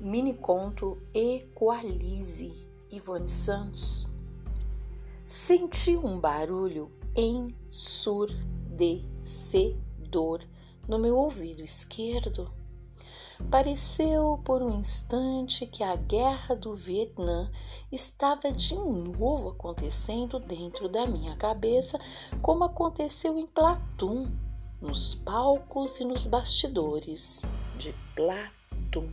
Mini conto Equalize, Ivone Santos. Senti um barulho ensurdecedor no meu ouvido esquerdo. Pareceu por um instante que a guerra do Vietnã estava de novo acontecendo dentro da minha cabeça, como aconteceu em Platum, nos palcos e nos bastidores de Platum.